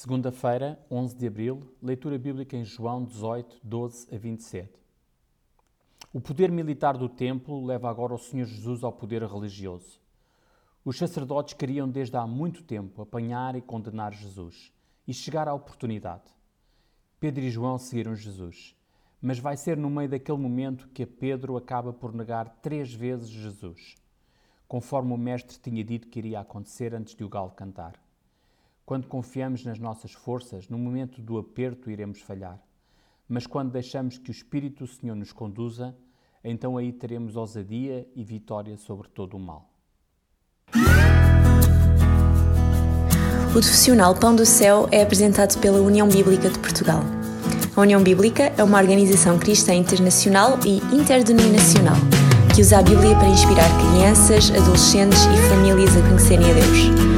Segunda-feira, 11 de abril, leitura bíblica em João 18, 12 a 27. O poder militar do templo leva agora o Senhor Jesus ao poder religioso. Os sacerdotes queriam desde há muito tempo apanhar e condenar Jesus e chegar à oportunidade. Pedro e João seguiram Jesus, mas vai ser no meio daquele momento que Pedro acaba por negar três vezes Jesus, conforme o Mestre tinha dito que iria acontecer antes de o galo cantar. Quando confiamos nas nossas forças, no momento do aperto iremos falhar. Mas quando deixamos que o Espírito do Senhor nos conduza, então aí teremos ousadia e vitória sobre todo o mal. O profissional Pão do Céu é apresentado pela União Bíblica de Portugal. A União Bíblica é uma organização cristã internacional e interdenominacional que usa a Bíblia para inspirar crianças, adolescentes e famílias a conhecerem a Deus.